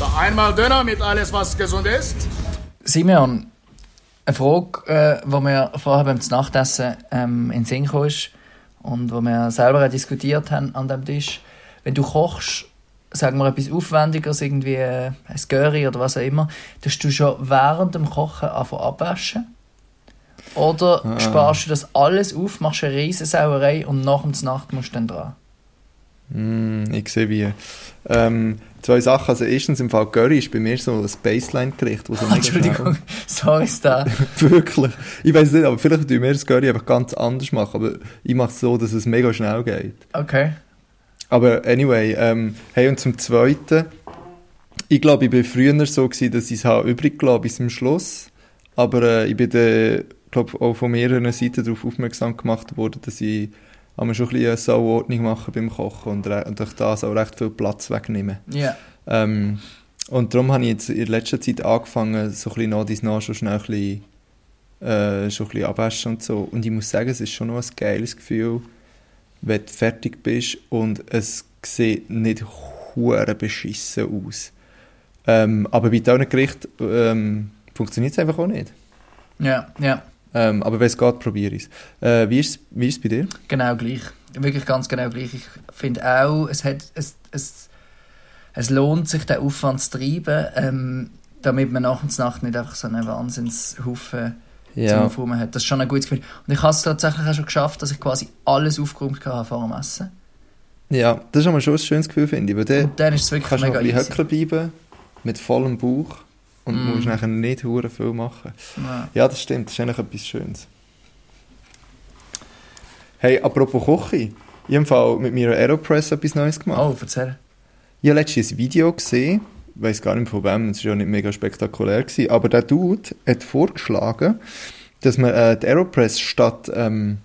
Da einmal Döner mit alles, was gesund ist. Simeon, eine Frage, äh, die mir vorher beim Nachtessen ähm, in den Sinn kam ist und wo wir selber auch diskutiert haben an dem Tisch. Wenn du kochst, sagen wir etwas Aufwendigeres, irgendwie äh, ein Curry oder was auch immer, tust du schon während dem Kochen anfangen abwaschen? Oder Ah. sparst du das alles auf, machst eine riesen Sauerei und nach der Nacht musst du dann dran? Mm, ich sehe wie. Ähm, zwei Sachen. Also erstens im Fall Curry ist bei mir so ein Baseline-Gericht, so mega Entschuldigung, sorry, Star. Wirklich. Ich weiß nicht, aber vielleicht tun wir das Curry einfach ganz anders machen. Aber ich mache es so, dass es mega schnell geht. Okay. Aber anyway, ähm, hey, und zum Zweiten, ich glaube, ich war früher so, gewesen, dass ich es übrig gelassen bis zum Schluss. Aber äh, ich bin dann, glaube auch von mehreren Seiten darauf aufmerksam gemacht worden, dass ich einmal schon ein bisschen Sauordnung mache beim Kochen und, und durch das auch recht viel Platz wegnehme. Ja. Ähm, und darum habe ich jetzt in letzter Zeit angefangen, so ein bisschen nach dies nach schon schnell ein bisschen, äh, schon ein bisschen abwaschen und so. Und ich muss sagen, es ist schon noch ein geiles Gefühl, wenn du fertig bist und es sieht nicht hure beschissen aus. Ähm, aber bei diesen Gericht ähm, funktioniert es einfach auch nicht. Ja, ja. Ähm, aber wenn es geht, probiere ich es. Äh, wie ist es wie ist es bei dir? Genau gleich. Wirklich ganz genau gleich. Ich finde auch, es, hat, es, es, es lohnt sich, den Aufwand zu treiben, ähm, damit man nach und Nacht nicht einfach so einen Wahnsinnshaufen zum Aufräumen hat. Das ist schon ein gutes Gefühl. Und ich habe es tatsächlich auch schon geschafft, dass ich quasi alles aufgeräumt habe vor dem Essen. Ja, das ist aber schon ein schönes Gefühl, finde ich. Weil dann Und dann ist es wirklich kannst mega easy. bleiben, mit vollem Bauch und Mm. musst nachher nicht hure viel machen. Ja. Ja, das stimmt. Das ist eigentlich etwas Schönes. Hey, apropos Kochen. Ich habe Fall mit meiner Aeropress etwas Neues gemacht. Oh, erzähl. Ich habe letztens ein Video gesehen, ich weiß gar nicht von wem, es war ja nicht mega spektakulär, gewesen, aber der Dude hat vorgeschlagen, dass man äh, die Aeropress statt, ähm,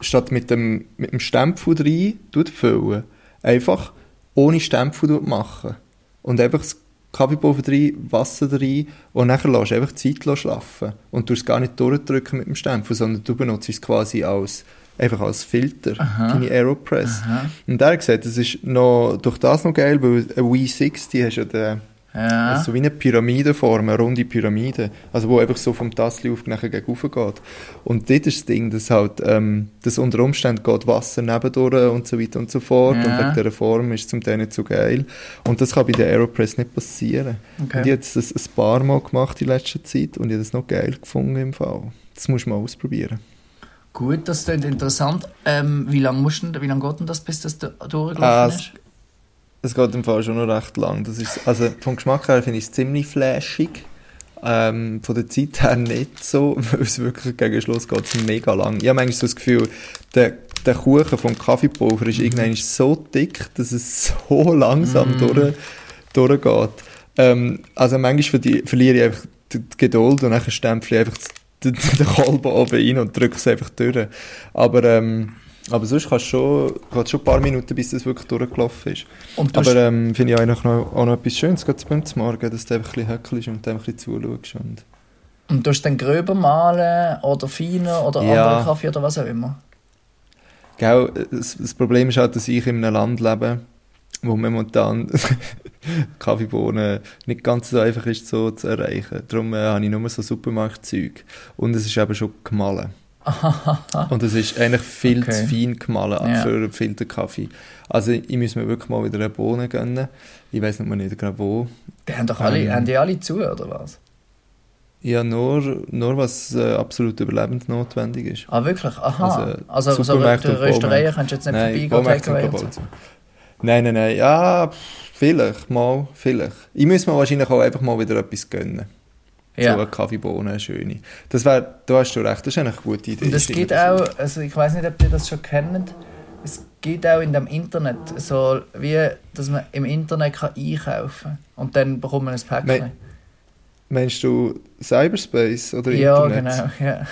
statt mit dem, mit dem Stempel rein füllen, einfach ohne Stempel machen. Und einfach das Kaffeepulver rein, Wasser rein und nachher lässt du einfach Zeit schlafen. Und du es gar nicht durchdrücken mit dem Stempel, sondern du benutzt es quasi als, einfach als Filter, Aha. deine Aeropress. Aha. Und er hat gesagt, das ist noch, durch das noch geil, weil ein Wii 60 hast ja den, Ja. so wie eine Pyramidenform, eine runde Pyramide, also wo einfach so vom Tassli auf nachher gegen rauf geht. Und dort ist das Ding, dass halt, ähm, dass unter Umständen geht Wasser nebendurch und so weiter und so fort Ja. und wegen dieser Form ist es zum Teil nicht so geil. Und das kann bei der Aeropress nicht passieren. Okay. Und ich habe das ein paar Mal gemacht in letzter Zeit und ich habe das noch geil gefunden im Fall. Das muss man ausprobieren. Gut, das klingt interessant. Ähm, wie lange musst du, wie lange geht denn das, bis das du- durchgelaufen Ah, ist? Es geht im Fall schon noch recht lang. Das ist, also vom Geschmack her finde ich es ziemlich flashig. Ähm, von der Zeit her nicht so, weil es wirklich gegen Schluss geht es mega lang. Ich habe manchmal so das Gefühl, der, der Kuchen vom Kaffeepulver ist irgendwann so dick, dass es so langsam Mm. durch, durchgeht. Ähm, also manchmal verli- verliere ich einfach die die Geduld und dann stempel ich einfach den, den Kolben oben rein und drücke es einfach durch. Aber, ähm, aber sonst kannst du schon, geht schon ein paar Minuten, bis das wirklich durchgelaufen ist. Und Aber ähm, finde ich eigentlich noch, auch noch etwas Schönes, gerade beim Morgen, dass du einfach ein bisschen höckelst und einfach ein bisschen zuschaust. Und Und du hast dann gröber malen oder feiner oder Ja. anderen Kaffee oder was auch immer. Gell, das, das Problem ist halt, dass ich in einem Land lebe, wo momentan Kaffeebohnen nicht ganz so einfach ist so zu erreichen. Darum äh, habe ich nur so Supermarktzeug. Und es ist eben schon gemahlen. Und es ist eigentlich viel Okay. zu fein gemahlen Ja. für Filterkaffee. Also ich muss mir wirklich mal wieder eine Bohne gönnen. Ich weiß noch mal nicht genau wo. Die haben doch alle, Ähm. haben die alle zu, oder was? Ja, nur, nur was äh, absolut überlebensnotwendig ist. Ah, wirklich? Aha. Also, Also, so Supermärkte Röstereien Baumärkte. kannst du jetzt nicht Nein, vorbeigehen, Takeaway so. Nein, nein, nein. Ja, vielleicht, mal, vielleicht. Ich muss mir wahrscheinlich auch einfach mal wieder etwas gönnen. So Ja. eine Kaffeebohne, schöne. Das wär, da hast du recht, das ist eigentlich eine gute Idee. Und es gibt das auch, also ich weiß nicht, ob ihr das schon kennt, es gibt auch in dem Internet so, wie, dass man im Internet kann einkaufen kann. Und dann bekommt man ein Päckchen. Me- Meinst du Cyberspace oder ja, Internet? genau, ja.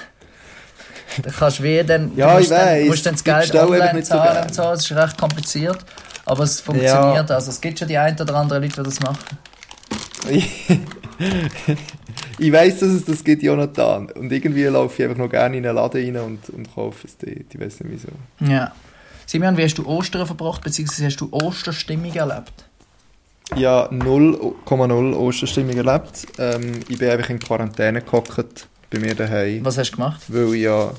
Da kannst du wie dann, Ja, du musst ich dann, weiss, musst dann das Geld online so zahlen und so, es ist recht kompliziert. Aber es funktioniert, also es gibt schon die ein oder andere Leute, die das machen. ich weiß, dass es das gibt, Jonathan. Und irgendwie laufe ich einfach noch gerne in einen Laden rein und, und kaufe es dort. Ich weiß nicht wieso. Ja. Simeon, wie hast du Ostern verbracht, beziehungsweise hast du Osterstimmung erlebt? ja 0,0 Osterstimmung erlebt. Ähm, ich bin einfach in Quarantäne gehockt bei mir daheim. Was hast du gemacht? Weil ich ja.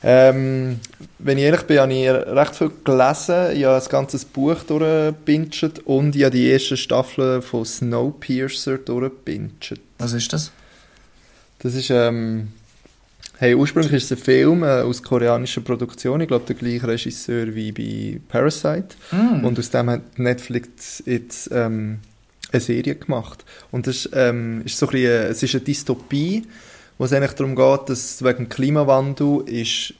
Ähm, wenn ich ehrlich bin, habe ich recht viel gelesen. Ich habe ein ganzes Buch durchgebinged und ich habe die erste Staffel von Snowpiercer durchgebinged. Was ist das? Das ist, ähm, hey, ursprünglich ist es ein Film äh, aus koreanischer Produktion. Ich glaube, der gleiche Regisseur wie bei Parasite. Mm. Und aus dem hat Netflix jetzt ähm, eine Serie gemacht. Und das ist, ähm, ist so ein bisschen, es ist eine Dystopie, wo es eigentlich darum geht, dass wegen Klimawandel ist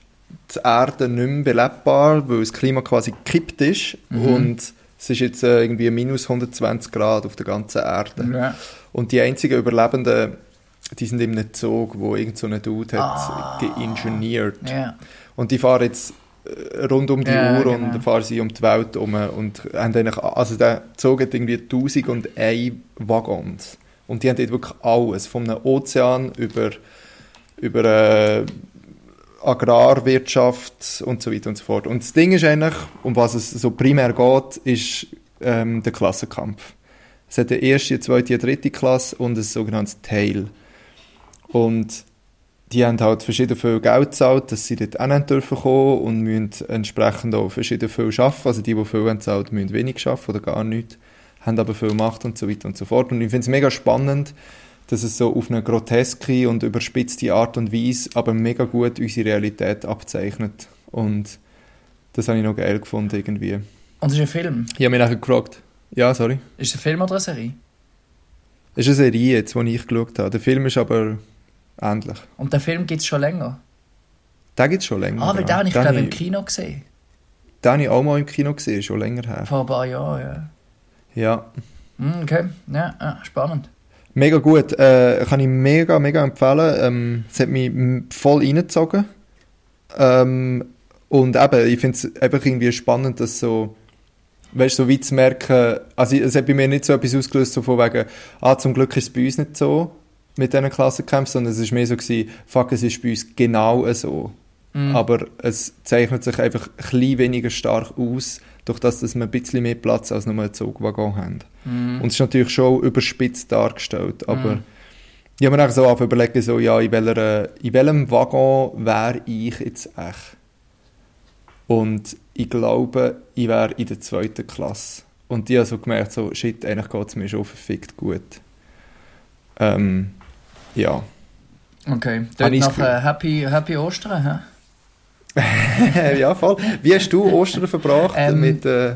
die Erde nicht mehr belebbar, weil das Klima quasi gekippt ist Mhm. und es ist jetzt äh, irgendwie minus 120 Grad auf der ganzen Erde. Ja. Und die einzigen Überlebenden, die sind in einem Zug, wo irgend so ein Dude hat Ah. geingeniert. Ja. Und die fahren jetzt äh, rund um die Ja, Uhr genau. und fahren sie um die Welt um und haben eigentlich, also der Zug hat irgendwie 1001 Waggons. Und die haben dort wirklich alles, vom Ozean über, über äh, Agrarwirtschaft und so weiter und so fort. Und das Ding ist eigentlich, um was es so primär geht, ist ähm, der Klassenkampf. Es hat eine erste, zweite, dritte Klasse und ein sogenanntes Tail. Und die haben halt verschieden viel Geld gezahlt, dass sie dort auch nicht dürfen kommen und müssen entsprechend auch verschieden viel arbeiten. Also die, die viel haben gezahlt, müssen wenig arbeiten oder gar nichts, haben aber viel Macht und so weiter und so fort. Und ich finde es mega spannend, dass es so auf eine groteske und überspitzte Art und Weise aber mega gut unsere Realität abzeichnet. Und das habe ich noch geil gefunden irgendwie. Und es ist ein Film. Ich habe mich nachher gefragt, ja, sorry. Ist es ein Film oder eine Serie? Es ist eine Serie jetzt, die ich geschaut habe. Der Film ist aber ähnlich. Und den Film gibt es schon länger. Den gibt es schon länger. Ah, weil den habe ich, Den glaube habe im Kino gesehen. Den habe ich auch mal im Kino gesehen, schon länger her. Vor ein paar Jahren, ja. Ja, Hm, Okay, ja, ja, spannend. mega gut. Äh, kann ich mega, mega empfehlen. Ähm, es hat mich voll reingezogen. Ähm, und eben, ich finde es einfach irgendwie spannend, dass so, weißt du, so weit zu merken, also es hat bei mir nicht so etwas ausgelöst, so von wegen, ah, zum Glück ist es bei uns nicht so mit diesen Klassenkämpfen, sondern es ist mehr so gewesen, fuck, es ist bei uns genau so. Mhm. Aber es zeichnet sich einfach ein bisschen weniger stark aus, durch das, dass wir ein bisschen mehr Platz als nur einen Zugwaggon haben. Mhm. Und es ist natürlich schon überspitzt dargestellt, aber Mhm. ich habe mir auch so angefangen überlegen, so, ja, in, welcher, in welchem Waggon wäre ich jetzt echt? Und ich glaube, ich wäre in der zweiten Klasse. Und ich habe so gemerkt, so, shit, eigentlich geht es mir schon verfickt gut. Ähm, ja. Okay, dort ich das nach äh, Happy, Happy Ostern, hä? ja, voll. Wie hast du Ostern verbracht? Ähm, mit, äh,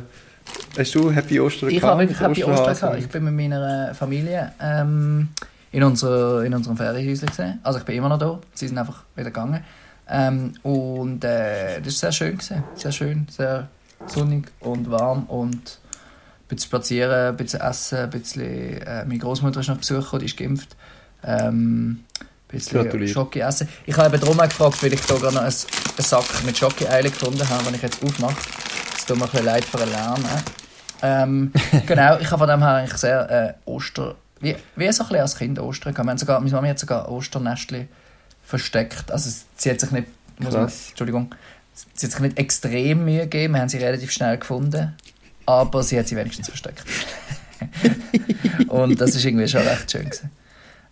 hast du Happy Ostern Ich gehabt habe wirklich Happy Ostern gehabt. Ich bin mit meiner Familie ähm, in, unser, in unserem Ferienhäuschen gesehen. Also ich bin immer noch da. Sie sind einfach wieder gegangen. Ähm, und äh, das war sehr schön. Gewesen. Sehr schön, sehr sonnig und warm und ein bisschen spazieren, ein bisschen essen, ein bisschen... Äh, meine Großmutter ist noch besuchen, die ist geimpft. Ähm, ein bisschen. Schoki essen. Ich habe eben darum gefragt, weil ich da gerade noch einen, einen Sack mit Schoki-Eile gefunden habe, den ich jetzt aufmache. Es tut mir ein bisschen leid für den Lärm. äh. Ähm, genau, ich habe von dem her eigentlich sehr äh, Oster... Wie, wie so ein bisschen als Kind Ostern gehabt. Wir haben sogar, meine Mami hat sogar Osternestli versteckt. Also sie hat sich nicht... Muss man. Entschuldigung. Sie hat sich nicht extrem Mühe gegeben. Wir haben sie relativ schnell gefunden. Aber sie hat sie wenigstens versteckt. Und das ist irgendwie schon recht schön gewesen.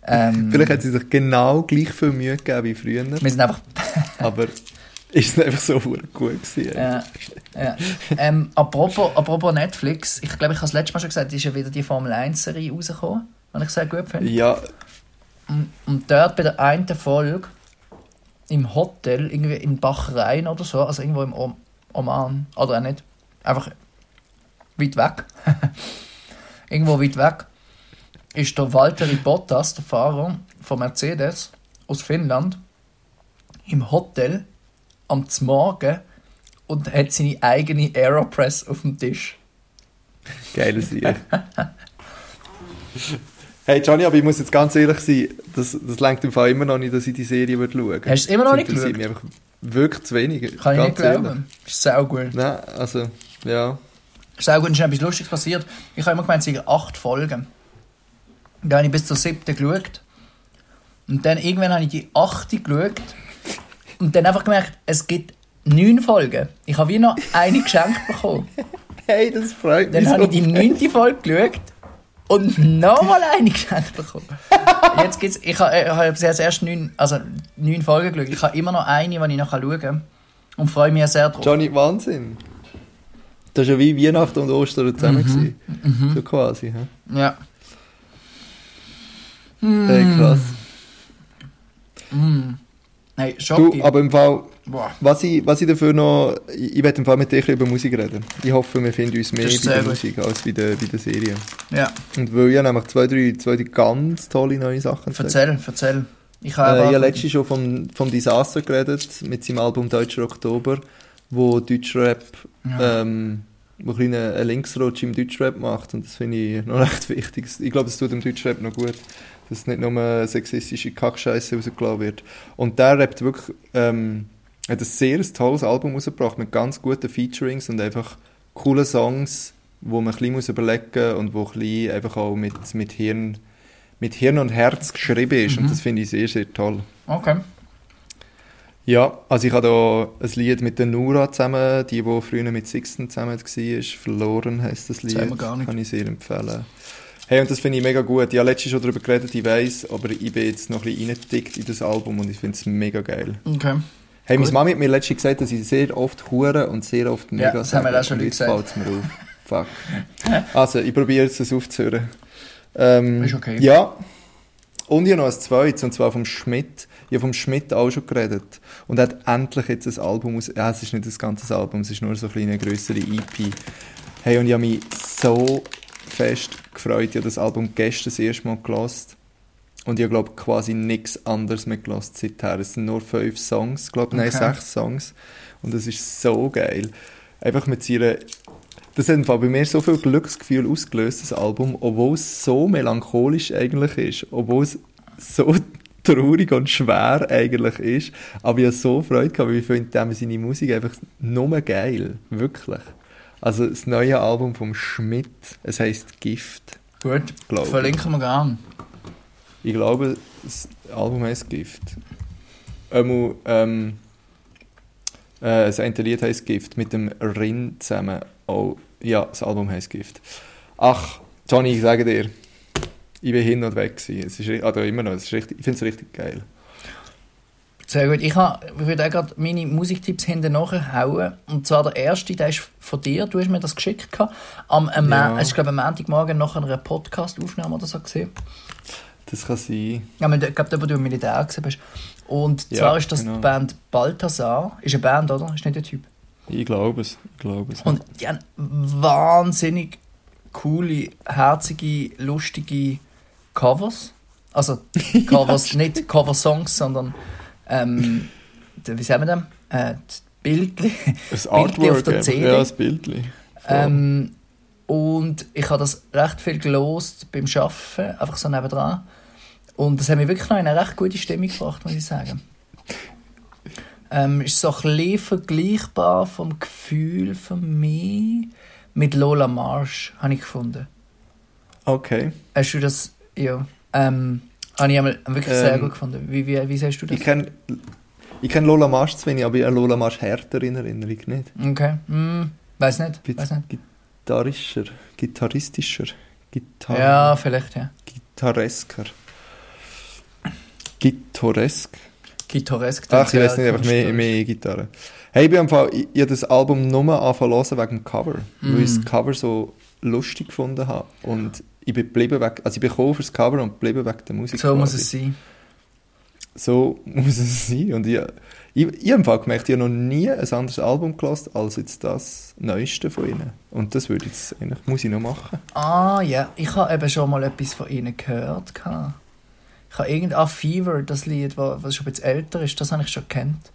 Ähm, Vielleicht hat sie sich genau gleich viel Mühe gegeben wie früher, wir sind einfach aber ist es einfach so gut gewesen. Ja, ja. Ähm, apropos, apropos Netflix, ich glaube, ich habe es letztes Mal schon gesagt, ist ja wieder die Formel 1-Serie rausgekommen, die ich sehr gut finde. Ja, Und, dort bei der einen Folge im Hotel, irgendwie in Bahrain oder so, also irgendwo im Om Oman, oder auch nicht, einfach weit weg, irgendwo weit weg, ist der Valtteri Bottas, der Fahrer von Mercedes aus Finnland, im Hotel am Morgen und hat seine eigene Aeropress auf dem Tisch. geile Serie. hey Johnny, aber ich muss jetzt ganz ehrlich sein, das, das lenkt im Fall immer noch nicht, dass ich die Serie würde schauen würde. Hast du es immer noch nicht interessiert mich einfach wirklich zu wenig. Kann ich nicht ganz ehrlich. glauben. Ist sehr gut. Nein, also, ja. Ist auch gut, und ist etwas Lustiges passiert. Ich habe immer gemeint, es seien acht Folgen. Dann habe ich bis zur siebten geschaut. Und dann irgendwann habe ich die achte geschaut. Und dann einfach gemerkt, es gibt neun Folgen. Ich habe wie noch eine geschenkt bekommen. Hey, das freut mich Dann so. habe ich die neunte Folge geschaut und nochmal eine geschenkt bekommen. Jetzt gibt's, ich habe ich habe bis jetzt erst neun, also neun Folgen geschaut. Ich habe immer noch eine, die ich noch schauen kann. Und freue mich sehr drauf. Johnny, Wahnsinn. Das war ja wie Weihnachten und Ostern zusammen. gewesen. So quasi. hä? Ja. Hey, krass. Hey, Schocki. Du, aber im Fall, Boah. was ich, was ich dafür noch, ich, ich werde im Fall mit dir über Musik reden. Ich hoffe, wir finden uns mehr bei der gut. Musik als bei der, bei der Serie. Ja, Und weil ich nämlich zwei, drei, zwei drei ganz tolle neue Sachen erzähl, erzähl. Ich Äh, habe ich aber- habe letztens schon vom, vom Disaster geredet, mit seinem Album Deutscher Oktober, wo Deutschrap, ähm, wo ein einen Linksrutsch im Deutschrap macht. Und das finde ich noch recht wichtig. Ich glaube, es tut dem Deutschrap noch gut, dass nicht nur sexistische Kackscheiße rausgelassen wird. Und der rappt wirklich, ähm, hat ein sehr tolles Album rausgebracht mit ganz guten Featurings und einfach coolen Songs, wo man ein bisschen muss überlegen und wo ein bisschen einfach auch mit, mit Hirn mit Hirn und Herz geschrieben ist. Und das finde ich sehr, sehr toll. Okay. Ja, also ich habe da ein Lied mit der Nura zusammen, die, die früher mit Sixten zusammen war. Verloren heisst das Lied. Nicht. Kann ich sehr empfehlen. Hey, und das finde ich mega gut. Ich habe letztens schon darüber geredet, ich weiss, aber ich bin jetzt noch ein bisschen reingedickt in das Album und ich finde es mega geil. Okay. Hey, meine. Mami hat mir letztens gesagt, dass ich sehr oft hure und sehr oft mega das haben wir sage. auch schon Und jetzt gesagt. fällt's mir auf. Fuck. Also, ich probiere jetzt das aufzuhören. Ähm, Ist okay. Ja. Und ich habe noch ein zweites, und zwar vom Schmidt. Ich habe vom Schmidt auch schon geredet. Und er hat endlich jetzt ein Album aus... Ja, es ist nicht das ganze Album, es ist nur so eine kleine, grössere EP. Hey, und ich habe mich so fest gefreut. Ich habe das Album gestern das erste Mal gehört. Und ich habe, glaube quasi nichts anderes mehr gehört seither. Es sind nur fünf Songs, glaube nein, Okay. sechs Songs. Und das ist so geil. Einfach mit ihrer... Das hat bei mir so viel Glücksgefühl ausgelöst, das Album, obwohl es so melancholisch eigentlich ist. Obwohl es so traurig und schwer eigentlich ist. Aber ich habe so Freude gehabt, weil ich finde seine Musik einfach nur geil. Wirklich. Also das neue Album vom Schmidt, es heisst Gift. Gut. Glaube ich. Verlinken wir gerne. Ich glaube, das Album heißt Gift. Einmal, ähm, äh, das eine Lied heißt Gift mit dem Rin zusammen. Oh, ja, das Album heißt Gift. Ach, Johnny, ich sage dir, ich bin hin und weg gewesen. Es ist, also immer noch, es ist richtig, ich finde es richtig geil. Sehr gut. Ich, habe, ich würde auch gerade meine Musiktipps hinten nachhauen. Und zwar der erste, der ist von dir. Du hast mir das geschickt. gehabt. Am, am, Ja. Es ist, glaube ich, am Montagmorgen nach einer Podcast-Aufnahme oder so gesehen. Das kann sein. Ja, ich glaube, da, wo du im Militär gesehen bist. Und Ja, zwar ist das genau. die Band Balthasar. Ist eine Band, oder? Ist nicht der Typ. Ich glaube es. Ich glaube es. Und die haben wahnsinnig coole, herzige, lustige Covers. Also Covers, nicht Cover-Songs, sondern ähm, wie sagen wir dem? Äh, die Bildli. das Bildli auf der. CD. Ja, das Bildli. Ähm, und ich habe das recht viel gelost beim Arbeiten, einfach so nebendran. Und das hat mich wirklich noch in eine recht gute Stimmung gebracht, muss ich sagen. Ähm, ist so ein bisschen vergleichbar vom Gefühl für mich mit Lola Marsh, habe ich gefunden. Okay. Hast du das, ja, ähm, habe ich einmal wirklich sehr Ähm, gut gefunden. Wie, wie, wie siehst du das? Ich kenne ich kenn Lola Marsch zu wenig, aber ich habe Lola Marsch härter in Erinnerung nicht. Okay, hm, weiß nicht, Bisschen weiß nicht. gitarrischer, gitarristischer, Gitar Ja, vielleicht, ja. gitarresker. Gitarresk. Gitarresk. Ach, ich weiß nicht, einfach mehr, mehr Gitarre. Hey, ich, Fall, ich, ich habe das Album nur angefangen wegen dem Cover, weil ich das Cover so lustig gefunden habe. Und ich bin geblieben weg, also ich bin gekommen fürs Cover und geblieben wegen der Musik. So muss quasi. es sein. So muss es sein. Und ich, ich, ich habe gemerkt, ich habe noch nie ein anderes Album gelassen als jetzt das Neueste von ihnen. Und das würde jetzt eigentlich, muss ich noch machen. Ah, ja. Ich habe eben schon mal etwas von ihnen gehört. Ich habe irgend ah, Fever, das Lied, wa- was schon ein bisschen älter ist, das habe ich schon kennt.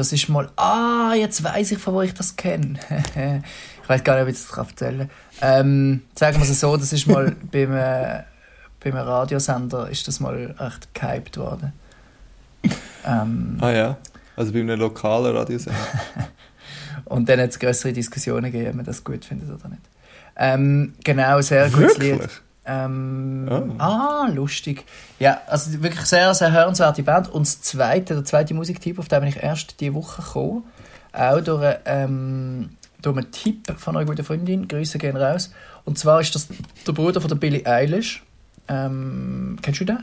Das ist mal. Ah, jetzt weiß ich, von wo ich das kenne. ich weiß gar nicht, ob ich das erzählen kann. Ähm, sagen wir es so, das ist mal beim, äh, beim Radiosender ist das mal echt gehypt worden. Ähm, Ah ja, also bei einem lokalen Radiosender. Und dann hat es größere Diskussionen gegeben, ob man das gut findet oder nicht. Ähm, genau, sehr gutes Lied. Ähm, Oh. Ah, lustig. Ja, also wirklich sehr, sehr hörenswerte Band. Und das zweite, der zweite Musiktyp, auf den bin ich erst diese Woche gekommen, auch durch einen ähm, da einen Tipp von einer guten Freundin, Grüße gehen raus. Und zwar ist das der Bruder von der Billie Eilish. Ähm, kennst du den?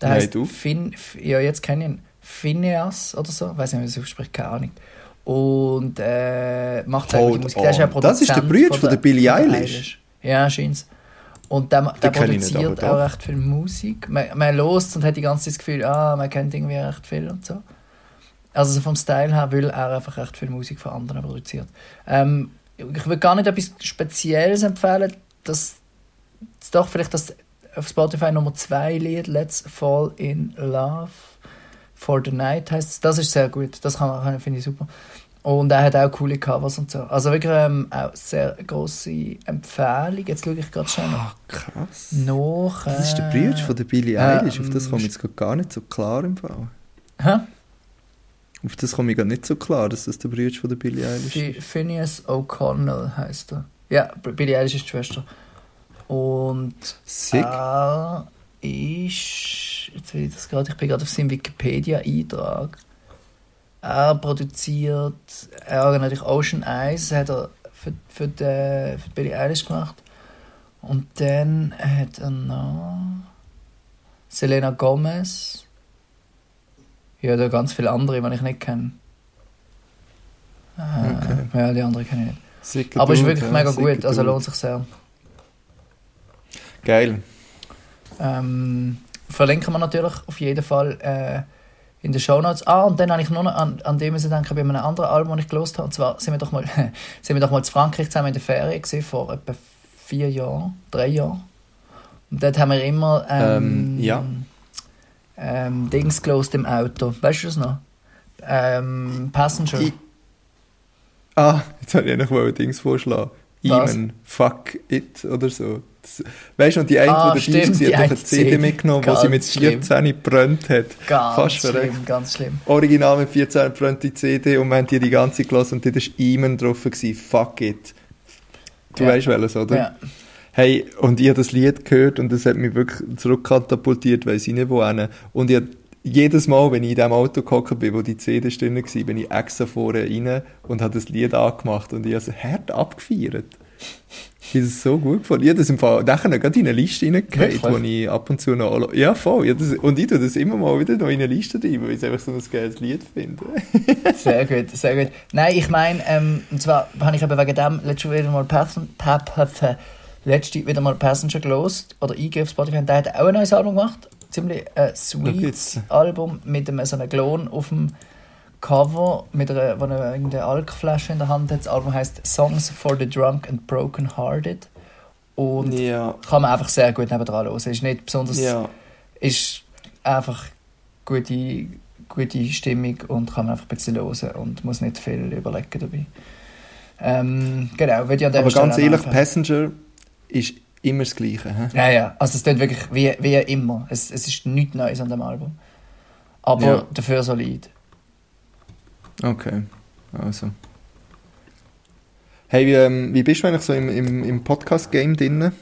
Der Nein, heißt du? Fin, ja, jetzt kenne ich ihn. Phineas oder so. Weiß nicht, wie man es ausspricht, keine Ahnung. Und äh, macht Hold Musik. Der ist ja on. Das ist der Produzent Bruder von der Billie von der Eilish? Ja, scheint's. Und der, der produziert auch recht viel Musik. Man, man lost und hat die ganze Zeit das Gefühl, ah, man kennt irgendwie recht viel und so. Also so vom Style her, weil er einfach recht viel Musik von anderen produziert. Ähm, ich würde gar nicht etwas Spezielles empfehlen, dass doch vielleicht das auf Spotify Nummer 2 Lied Let's Fall in Love for the Night heißt. Das ist sehr gut. Das kann, kann, finde ich super. Und er hat auch coole Covers und so. Also wirklich ähm, auch sehr grosse Empfehlung. Jetzt schaue ich gerade schnell noch. Ah, krass. nach. Das ist der äh, Bruder von der Billie äh, Eilish. Auf das ähm, komme ich jetzt gar nicht so klar im Fall. Hä? Auf das komme ich gar nicht so klar, dass das der Bruder von der Billie Eilish ist. Phineas O'Connell heißt er. Ja, Billie Eilish ist die Schwester. Und Sick. er ist. Jetzt will ich das gerade. Ich bin gerade auf seinem Wikipedia-Eintrag. Er produziert. Er hat natürlich Ocean Eyes hat er für, für, die, für die Billie Eilish gemacht. Und dann hat er noch. Selena Gomez. Ja, da ganz viele andere, die ich nicht kenne. Äh, Okay. Ja, die anderen kenne ich nicht. Sicker Aber ist wirklich ja, mega sicker gut, also lohnt sich sehr. Geil. Ähm, verlinken wir natürlich auf jeden Fall äh, in den Show Notes. Ah, und dann habe ich nur noch an, an dem müssen denken, bei einem anderen Album, das ich gelost habe. Und zwar sind wir doch mal, sind wir doch mal in Frankreich zusammen in der Ferien gesehen, vor etwa vier Jahren, drei Jahren. Und dort haben wir immer ähm, Ähm, ja. ähm, Dings gelost im Auto. Weißt du das noch? Ähm, Passenger. Ich- Ah, jetzt wollte ich eigentlich mal ein Dings vorschlagen. Iman, fuck it oder so. Weißt du, und die eine, Ah, die dabei stimmt, war, die hat eine CD mitgenommen, die sie mit schlimm. 14 gebrannt hat. ganz fast schlimm, ganz schlimm. Original mit 14 gebrannte CD und wir haben die die ganze gelassen und dort war Iman drauf. Gewesen. Fuck it. Du Ja. weißt welches, oder? Ja. Hey, und ich habe das Lied gehört und das hat mich wirklich zurückkatapultiert, weiss ich nicht wohin. Und ich jedes Mal, wenn ich in dem Auto gehockt bin, wo die CD drin war, bin ich extra vorne rein und habe das Lied angemacht und ich habe es hart abgefeiert. Ich habe es so gut gefunden. Ich habe das im Fall nachher noch gerade in eine Liste reingehört, wo ich ab und zu noch... alle- Ja, voll. Ich das, und ich tue das immer mal wieder noch in eine Liste rein, weil ich es einfach so ein geiles Lied finde. Sehr gut, sehr gut. Nein, ich meine, ähm, und zwar habe ich eben wegen dem letzte wieder mal pa, letzte wieder mal Passenger gelost oder eingegeben auf Spotify und der hat auch ein neues Album gemacht. Ziemlich äh, Schau jetzt. sweet Album mit einem, so einem Klon auf dem Cover, mit einer, wo irgendeine Alkflasche in der Hand hat. Das Album heißt Songs for the Drunk and Broken Hearted. Und Ja, kann man einfach sehr gut nebendran hören. Ist nicht besonders ja. ist einfach gute, gute Stimmung und kann man einfach ein bisschen hören und muss nicht viel überlegen dabei. Ähm, genau, würde ich an der Aber Stelle ganz ehrlich, empfehlen. Passenger ist immer das Gleiche. Hä? Ja, ja, also es klingt wirklich wie, wie immer. Es, es ist nichts Neues an dem Album. Aber Ja. dafür solid. Okay, also. Hey, wie, ähm, wie bist du eigentlich so im, im, im Podcast-Game drin?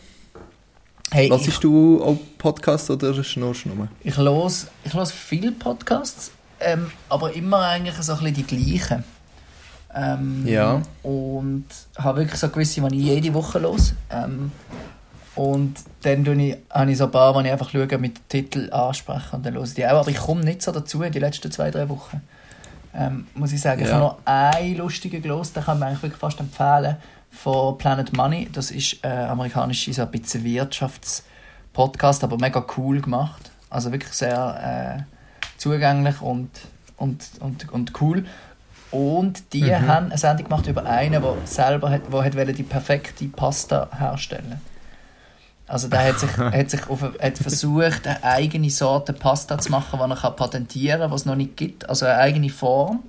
Hey, Lassest ich, du auch Podcasts oder schnurst du nur? ich los ich los viele Podcasts, ähm, aber immer eigentlich so ein bisschen die gleichen. Ähm, Ja. Und habe wirklich so gewisse, die ich jede Woche los. Ähm, und dann ich, habe ich so ein paar, die ich einfach schaue, mit Titel ansprechen und dann ich die auch. Aber ich komme nicht so dazu in die letzten zwei, drei Wochen. Ähm, muss ich sagen. Ich Ja. habe noch einen lustigen gelost, den kann man eigentlich wirklich fast empfehlen, von Planet Money. Das ist äh, amerikanische, so ein bisschen Wirtschaftspodcast, aber mega cool gemacht. Also wirklich sehr äh, zugänglich und, und, und, und cool. Und die Mhm. haben eine Sendung gemacht über einen, der selber hat, wo hat wollte die perfekte Pasta herstellen Also der hat sich, hat sich auf, hat versucht, eine eigene Sorte Pasta zu machen, die er kann patentieren kann, was es noch nicht gibt. Also eine eigene Form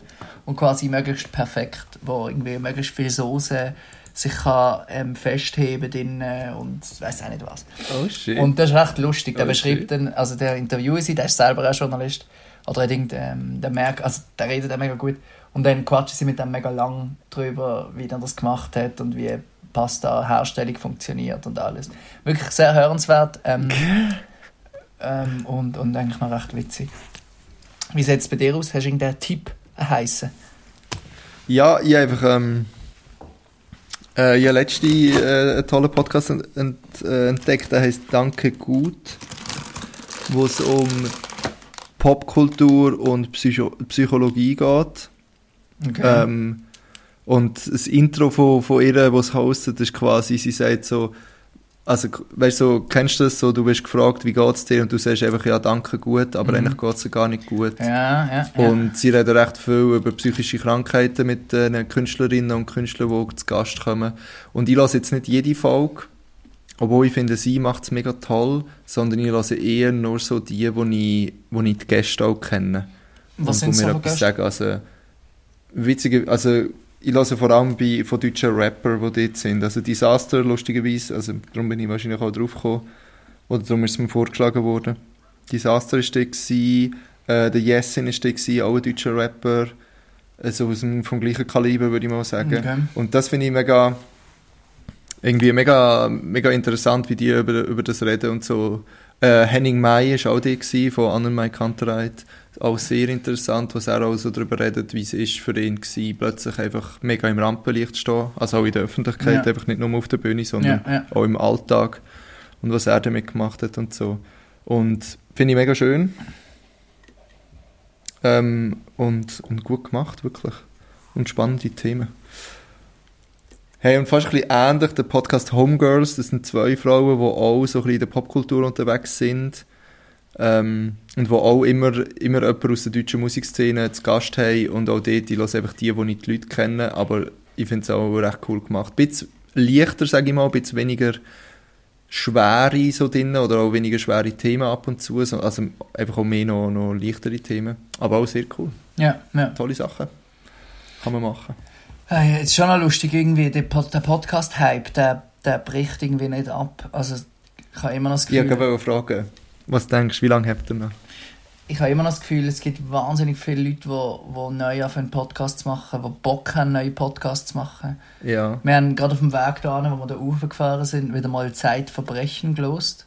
und quasi möglichst perfekt, wo irgendwie möglichst viel Soße sich kann, ähm, festheben drin und ich weiß auch nicht was. Oh shit. Und das ist recht lustig. Der Oh, beschreibt shit. dann, also der Interviewer sie, der ist selber auch Journalist. Oder irgend, ähm, der merkt, also der redet auch mega gut. Und dann quatschen sie mit dem mega lang drüber, wie er das gemacht hat und wie Pasta-Herstellung funktioniert und alles. Wirklich sehr hörenswert ähm, ähm, und, und eigentlich noch recht witzig. Wie sieht es bei dir aus? Hast du irgendeinen Tipp heißen? Ja, ich habe einfach, ähm, Äh, ich habe letzte äh, einen tollen Podcast ent, ent, äh, entdeckt, der heißt Danke gut, wo es um Popkultur und Psycho Psychologie geht. Okay. Ähm, und das Intro von, von ihr, das es hostet, ist quasi, sie sagt so, also, weißt du, so, kennst du das so, du wirst gefragt, wie geht's dir? Und du sagst einfach, ja, danke, gut, aber Mhm. eigentlich geht's dir gar nicht gut. ja, ja, ja. Und sie reden recht viel über psychische Krankheiten mit den Künstlerinnen und Künstlern, die zu Gast kommen. Und ich lasse jetzt nicht jede Folge, obwohl ich finde, sie macht es mega toll, sondern ich lasse eher nur so die, wo ich, wo ich die Gäste auch kenne. Was und sind wo so mir für etwas Gäste? sagen. Also, witzige, also ich lasse vor allem bei, von deutschen Rappern, die dort sind. Also Disaster, lustigerweise, also darum bin ich wahrscheinlich auch drauf gekommen. Oder darum ist es mir vorgeschlagen worden. Disaster war gewesen, äh, der Jessin war dort, gewesen, auch ein deutscher Rapper. Also aus dem, vom gleichen Kaliber, würde ich mal sagen. Okay. Und das finde ich mega, irgendwie mega, mega interessant, wie die über, über das reden und so. Äh, Henning May war auch der gewesen, von Annemai Kantereit. Auch sehr interessant, was er auch so darüber redet, wie es ist für ihn gewesen, plötzlich einfach mega im Rampenlicht zu stehen. Also auch in der Öffentlichkeit, Ja. einfach nicht nur auf der Bühne, sondern Ja, ja. auch im Alltag. Und was er damit gemacht hat und so. Und finde ich mega schön. Ähm, und, und gut gemacht, wirklich. Und spannende Themen. Hey, und fast ein bisschen ähnlich der Podcast Homegirls. Das sind zwei Frauen, die auch so ein bisschen in der Popkultur unterwegs sind. Ähm, und die auch immer, immer jemanden aus der deutschen Musikszene zu Gast haben. Und auch dort, ich höre einfach die, die nicht die Leute kennen. Aber ich finde es auch recht cool gemacht. Ein bisschen leichter, sage ich mal, ein bisschen weniger schwere so drin oder auch weniger schwere Themen ab und zu. So- Also einfach auch mehr noch, noch leichtere Themen. Aber auch sehr cool. Ja, ja. Tolle Sachen. Kann man machen. Hey, es ist schon noch lustig, irgendwie, der, Pod der Podcast-Hype, der, der bricht irgendwie nicht ab. Also, ich habe immer noch das Ich Gefühl, wollte fragen, was denkst du, wie lange habt ihr noch? ich habe immer noch das Gefühl, es gibt wahnsinnig viele Leute, die, die neu anfangen, Podcasts zu machen, die Bock haben, neue Podcasts zu machen. Ja. Wir haben gerade auf dem Weg da, wo wir da raufgefahren sind, wieder mal Zeitverbrechen gelost.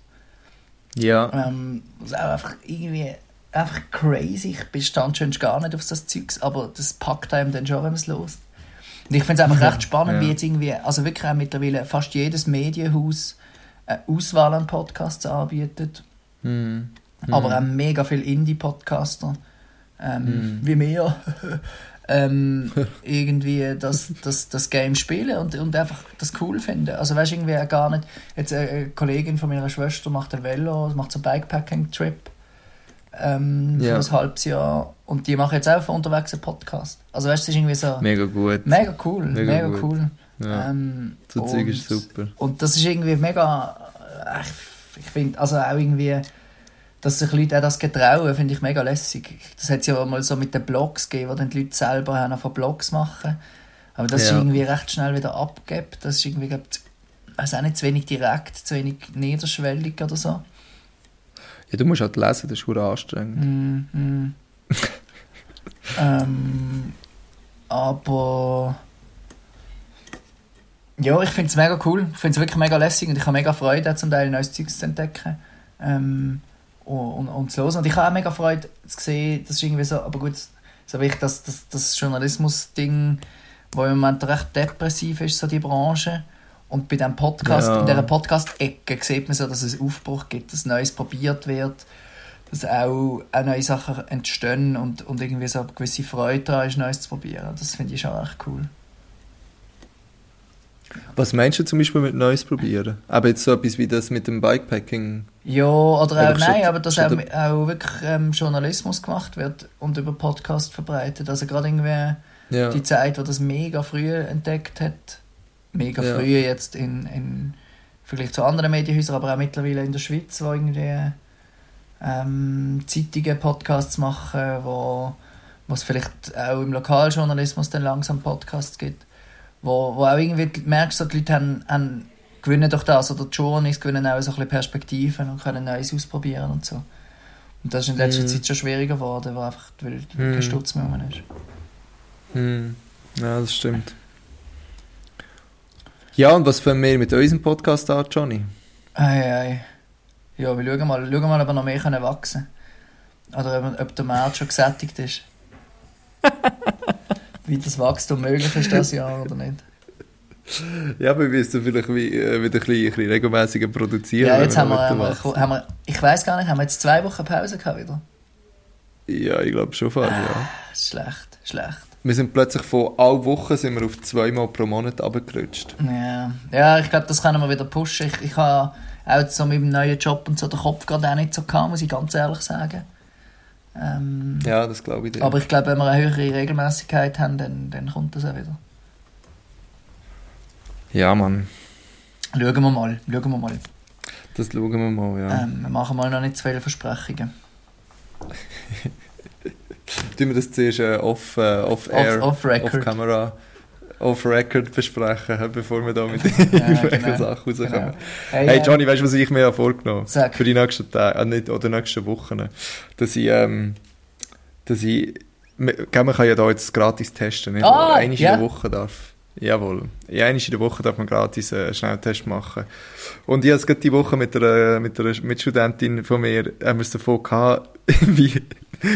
Ja. Ähm, das ist auch einfach irgendwie einfach crazy. Ich bestand schon gar nicht auf das Zeugs, aber das packt einem dann schon, wenn man es lost. Und ich finde es einfach recht spannend, Ja. wie jetzt irgendwie, also wirklich auch mittlerweile fast jedes Medienhaus eine Auswahl an Podcasts anbietet, Hm. aber auch mega viele Indie-Podcaster, ähm, wie mir, ähm, irgendwie das, das, das Game spielen und, und einfach das cool finden. Also weißt du, irgendwie auch gar nicht, jetzt eine eine Kollegin von meiner Schwester macht ein Velo, macht so einen Bikepacking-Trip ähm, Ja. für ein halbes Jahr und die machen jetzt auch von unterwegs einen Podcast. Also weißt du, ist irgendwie so Mega gut. mega cool, Mega mega, cool. Ja. Ähm, so Zeug ist super. und das ist irgendwie mega. äh, Ich, ich finde, also auch irgendwie, dass sich Leute auch das getrauen, finde ich mega lässig. Das hat es ja auch mal so mit den Blogs gegeben, wo dann die Leute selber haben von Blogs machen. Aber das ist Ja. irgendwie recht schnell wieder abgibt. Das ist irgendwie, glaub, also auch nicht zu wenig direkt, zu wenig niederschwellig oder so. Ja, du musst halt lesen, das ist verdammt anstrengend. Mm, mm. ähm, aber ja, ich finde es mega cool. Ich finde es wirklich mega lässig und ich habe mega Freude, zum Teil neues Zeugs zu entdecken ähm, und, und, zu hören. Und ich habe auch mega Freude zu sehen, das ist irgendwie so, aber gut, so wie ich das, das, das Journalismus-Ding, wo im Moment recht depressiv ist, so die Branche. Und bei diesem Podcast, Ja. in dieser Podcast-Ecke sieht man so, dass es Aufbruch gibt, dass Neues probiert wird, dass auch, auch neue Sachen entstehen und, und irgendwie so eine gewisse Freude daran ist, Neues zu probieren. Das finde ich schon echt cool. Was meinst du zum Beispiel mit Neues probieren? Aber jetzt so etwas wie das mit dem Bikepacking. Ja, oder auch, nein, aber dass auch, auch wirklich ähm, Journalismus gemacht wird und über Podcast verbreitet. Also gerade irgendwie Ja. die Zeit, wo das mega früh entdeckt hat, mega Ja. früh jetzt in, in Vergleich zu anderen Medienhäusern, aber auch mittlerweile in der Schweiz, wo irgendwie ähm, Zeitungen Podcasts machen, wo es vielleicht auch im Lokaljournalismus dann langsam Podcasts gibt, wo, wo auch irgendwie du merkst, so die Leute haben, haben gewinnen durch das, oder die Journalisten gewinnen auch so ein bisschen Perspektiven und können Neues ausprobieren und so. Und das ist in letzter Mhm. Zeit schon schwieriger geworden, weil einfach weil Mhm. kein Stutz mehr rum ist. Hm. Ja, das stimmt. Ja, und was fangen wir mit unserem Podcast an, Johnny? Ei, ei. Ja, wir schauen mal, schauen mal ob wir noch mehr können wachsen Oder ob, ob der Markt schon gesättigt ist. Wie das Wachstum möglich ist das Jahr oder nicht. Ja, aber wir müssen vielleicht äh, wieder ein bisschen, regelmäßiger produzieren. Ja, jetzt haben wir, haben wir, haben wir, ich weiß gar nicht, haben wir jetzt zwei Wochen Pause gehabt wieder? Ja, ich glaube schon fast, ja. Schlecht, schlecht. Wir sind plötzlich von alle Wochen sind wir auf zweimal pro Monat abgerutscht. Ja, ja ich glaube, das können wir wieder pushen. Ich, ich habe auch so mit dem neuen Job und so den Kopf gerade auch nicht so gehabt, muss ich ganz ehrlich sagen. Ähm, Ja, das glaube ich dir. aber ich glaube, wenn wir eine höhere Regelmäßigkeit haben, dann, dann kommt das auch wieder. Ja, Mann. Schauen wir mal, schauen wir mal. Das schauen wir mal, ja. Ähm, wir machen mal noch nicht zu viele Versprechungen. Tun wir das zuerst äh, off, äh, off air, Off- off-record. off camera, off record besprechen, bevor wir da mit Ja, irgendwelchen genau. Sachen rauskommen. Genau. Hey, äh, Johnny, weißt du, was ich mir ja vorgenommen Sag. Für die nächsten Tage, äh, nicht, oder nächsten Wochen. Dass ich, ähm, dass ich, man man kann ja da jetzt gratis testen, nicht? Ah, Einmal ja. in der Woche darf. Jawohl. Ja, einmal in der Woche darf man gratis einen Schnelltest machen. Und ich habe es gerade die Woche mit einer, mit einer Mitstudentin von mir, haben wir es davon gehabt, wie,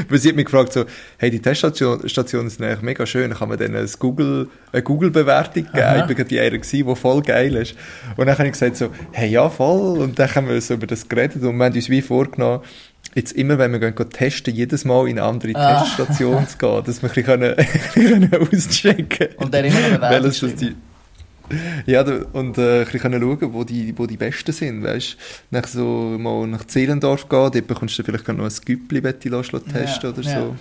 weil sie hat mich gefragt so, hey, die Teststationen Stationen sind eigentlich mega schön, kann man denen ein Google, eine Google-Bewertung geben? Aha. Ich bin gerade die eine gewesen, die voll geil ist. Und dann habe ich gesagt so, hey, ja, voll. Und dann haben wir so über das geredet und wir haben uns wie vorgenommen, jetzt immer, wenn wir gehen, gehen testen, jedes Mal in eine andere Ah. Teststation zu gehen, dass wir ein bisschen, können, auschecken Und dann immer welches das die ja, und äh, ein bisschen schauen, wo die, wo die Besten sind, weißt Nach so mal nach Zehlendorf gehen, dort bekommst du vielleicht noch ein Güppli, wenn du testen Ja, oder ja. so.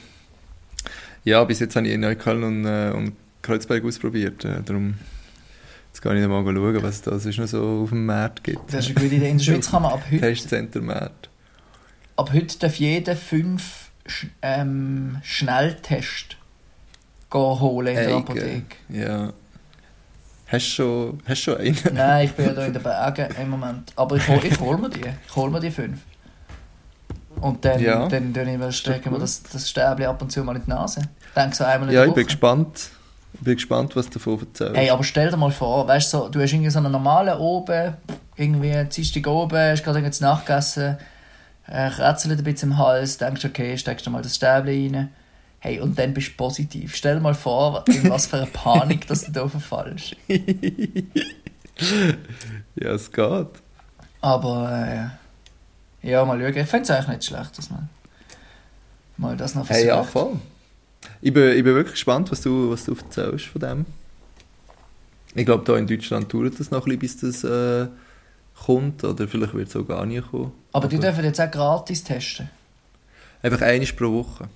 Ja, bis jetzt habe ich in Neukölln und, äh, und Kreuzberg ausprobiert, äh, darum jetzt kann ich mal schauen, was das ist noch so auf dem Markt gibt. Das ist eine gute Idee. In der Schweiz kann man ab heute, Testcenter Markt. Ab heute darf jeder fünf Sch ähm, Schnelltest gehen holen in der. Apotheke. Ja. Hast du schon, hast schon einen? Nein, ich bin ja da in den Bergen im Moment. Aber ich hol mir die. Ich hole mir die fünf. Und dann, Ja. dann, dann, stecken wir das, das Stäbchen ab und zu mal in die Nase. Denk so einmal in Ja, ich bin gespannt. Ich bin gespannt, was du davon erzählst. Hey, aber stell dir mal vor, weißt du, so, du hast irgendwie so einen normalen oben, irgendwie Dienstag oben, hast gerade irgendwie zu Nacht gegessen, äh, krätzelt ein bisschen im Hals, denkst, okay, steckst du mal das Stäbchen rein. Hey, und dann bist du positiv. Stell dir mal vor, in was für eine Panik, dass du da verfallst. Ja, es geht. Aber, äh, ja, mal schauen. Ich finde es eigentlich nicht schlecht, dass man mal das noch versucht. Hey, ja, voll. Ich bin, ich bin wirklich gespannt, was du, was du erzählst von dem. Ich glaube, da in Deutschland dauert das noch ein bisschen, bis das äh, kommt. Oder vielleicht wird es auch gar nicht kommen. Aber die dürfen jetzt auch gratis testen. Einfach einmal pro Woche.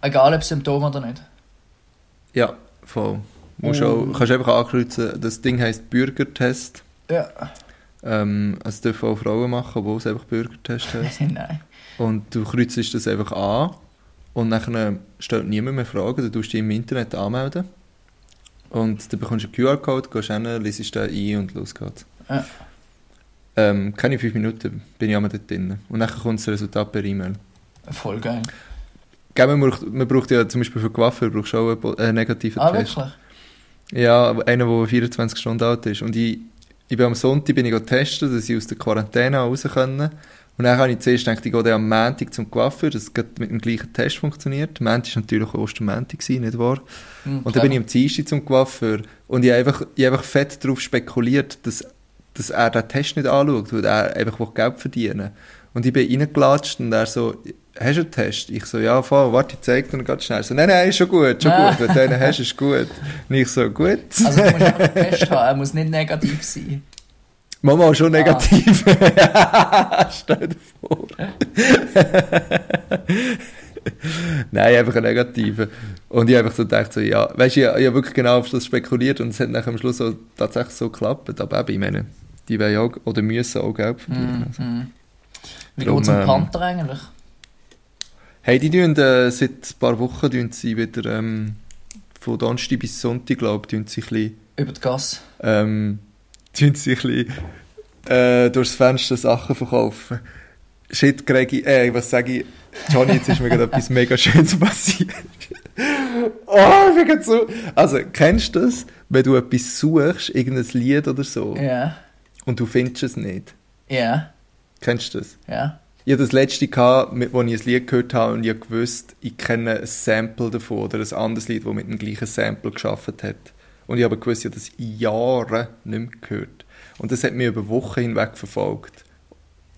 Egal ob Symptome oder nicht. Ja, voll. Oh. auch, kannst einfach ankreuzen, das Ding heisst Bürgertest. Ja. Ähm, es dürfen auch Frauen machen, wo es einfach Bürgertest heisst. Nein. Und du kreuzt das einfach an und dann stellt niemand mehr Fragen. Du tust dich im Internet anmelden und dann bekommst du einen QR-Code, gehst hin, liest den ein und los geht's. Ja. Ähm, keine fünf Minuten bin ich einmal dort drin. Und dann kommt das Resultat per E-Mail. Voll geil. Gell, Man braucht, man braucht ja zum Beispiel für Coiffeur brauchst auch einen, einen negativen Ah, Test. wirklich? Ja, einer, der 24 Stunden alt ist. Und ich, ich bin am Sonntag bin ich getestet, dass ich aus der Quarantäne raus können. Und dann habe ich zuerst gedacht, ich gehe dann am Montag zum Coiffeur, dass es gerade mit dem gleichen Test funktioniert. Montag war natürlich auch Ostermontag, nicht wahr? Hm, Und dann bin ich am Dienstag zum Coiffeur und ich habe einfach, ich habe einfach fett darauf spekuliert, dass, dass er den Test nicht anschaut, weil er einfach Geld verdienen will. Und ich bin reingelatscht und er so, hast du einen Test? Ich so, ja, voll, warte, ich zeig dir ihn ganz schnell. So, nein, nein, ist schon gut, schon Ah. gut, wenn du einen hast, ist gut. Und ich so, gut. Also du musst einfach einen Test haben, er muss nicht negativ sein. Mama Ah. schon negativ. Stell dir vor. Nein, einfach ein negativer. Und ich habe einfach so gedacht, so, ja, weißt du, ich, ich habe wirklich genau auf das spekuliert und es hat nachher am Schluss auch tatsächlich so geklappt. Aber eben, ich meine, die wollen auch, oder müssen auch Geld verdienen. Also. Mhm. Wie geht es um ähm, Panther eigentlich? Hey, die tun äh, seit ein paar Wochen tun sie wieder ähm, von Donnerstag bis Sonntag, glaube ich, sie ein bisschen Über die Gasse. ähm, tun sie ein bisschen äh, durchs Fenster Sachen verkaufen. Shit, Gregi, äh, was sage ich? Johnny, jetzt ist mir gerade etwas mega Schönes passiert. oh, ich bin so... Also, kennst du das, wenn du etwas suchst, irgendein Lied oder so, Ja. Und du findest es nicht? Ja. Kennst du das? Ja. Ich hatte das letzte, gehabt, mit, wo ich ein Lied gehört habe und ich gewusst, ich kenne ein Sample davon oder ein anderes Lied, das mit dem gleichen Sample geschafft hat. Und ich habe gewusst, ich habe das Jahre nicht mehr gehört. Und das hat mich über Wochen hinweg verfolgt.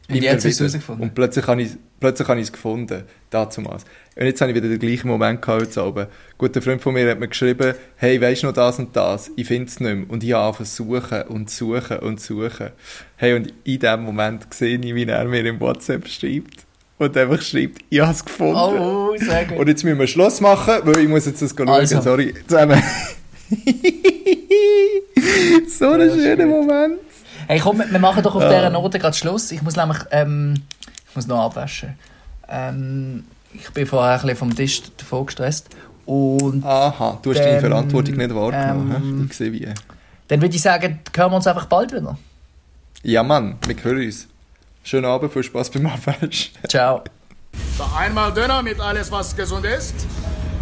Und jetzt hast du es herausgefunden? Und plötzlich habe ich, plötzlich habe ich es gefunden, damals. Und jetzt habe ich wieder den gleichen Moment gehabt heute Abend. Ein guter Freund von mir hat mir geschrieben, hey, weisst du noch das und das? Ich finde es nicht mehr. Und ich habe angefangen zu suchen und suchen und suchen. Hey, und in dem Moment sehe ich, wie er mir im WhatsApp schreibt. Und einfach schreibt, ich habe es gefunden. Oh, sehr gut. Und jetzt müssen wir Schluss machen, weil ich muss jetzt das schauen. Also. Sorry, zusammen. so ein schöner Moment. Hey, komm, wir machen doch auf Ja. dieser Note gerade Schluss. Ich muss nämlich, ähm, ich muss noch abwaschen. Ähm, ich bin vorher ein bisschen vom Tisch davon gestresst. Und Aha, du hast deine Dann, Verantwortung nicht wahrgenommen. ähm, ich sehe wie. dann würde ich sagen, hören wir uns einfach bald wieder. Ja, Mann, wir hören uns. Schönen Abend, viel Spaß beim Abwaschen. Ciao. Einmal Döner mit alles, was gesund ist.